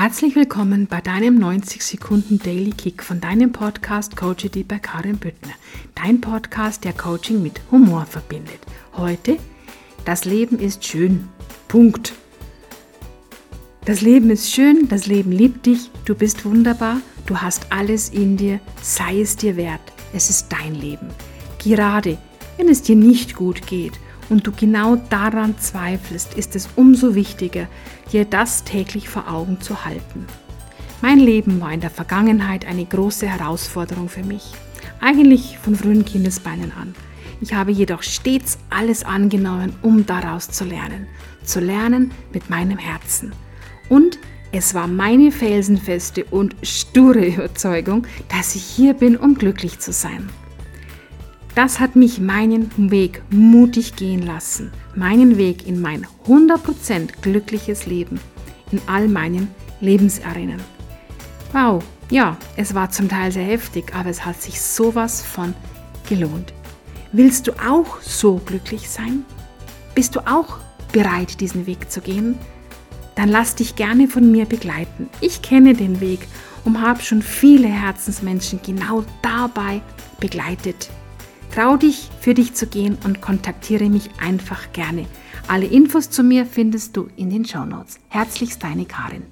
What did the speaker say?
Herzlich willkommen bei deinem 90 Sekunden Daily Kick von deinem Podcast Coach bei Karin Büttner. Dein Podcast, der Coaching mit Humor verbindet. Heute, das Leben ist schön. Punkt. Das Leben ist schön, das Leben liebt dich, du bist wunderbar, du hast alles in dir, sei es dir wert. Es ist dein Leben. Gerade wenn es dir nicht gut geht und du genau daran zweifelst, ist es umso wichtiger, dir das täglich vor Augen zu halten. Mein Leben war in der Vergangenheit eine große Herausforderung für mich, eigentlich von frühen Kindesbeinen an. Ich habe jedoch stets alles angenommen, um daraus zu lernen, zu lernen mit meinem Herzen. Und es war meine felsenfeste und sture Überzeugung, dass ich hier bin, um glücklich zu sein. Das hat mich meinen Weg mutig gehen lassen, meinen Weg in mein 100% glückliches Leben, in all meinen Lebenserinnen. Wow, ja, es war zum Teil sehr heftig, aber es hat sich sowas von gelohnt. Willst du auch so glücklich sein? Bist du auch bereit, diesen Weg zu gehen? Dann lass dich gerne von mir begleiten. Ich kenne den Weg und habe schon viele Herzensmenschen genau dabei begleitet. Trau dich, für dich zu gehen und kontaktiere mich einfach gerne. Alle Infos zu mir findest du in den Show Notes. Herzlichst deine Karin.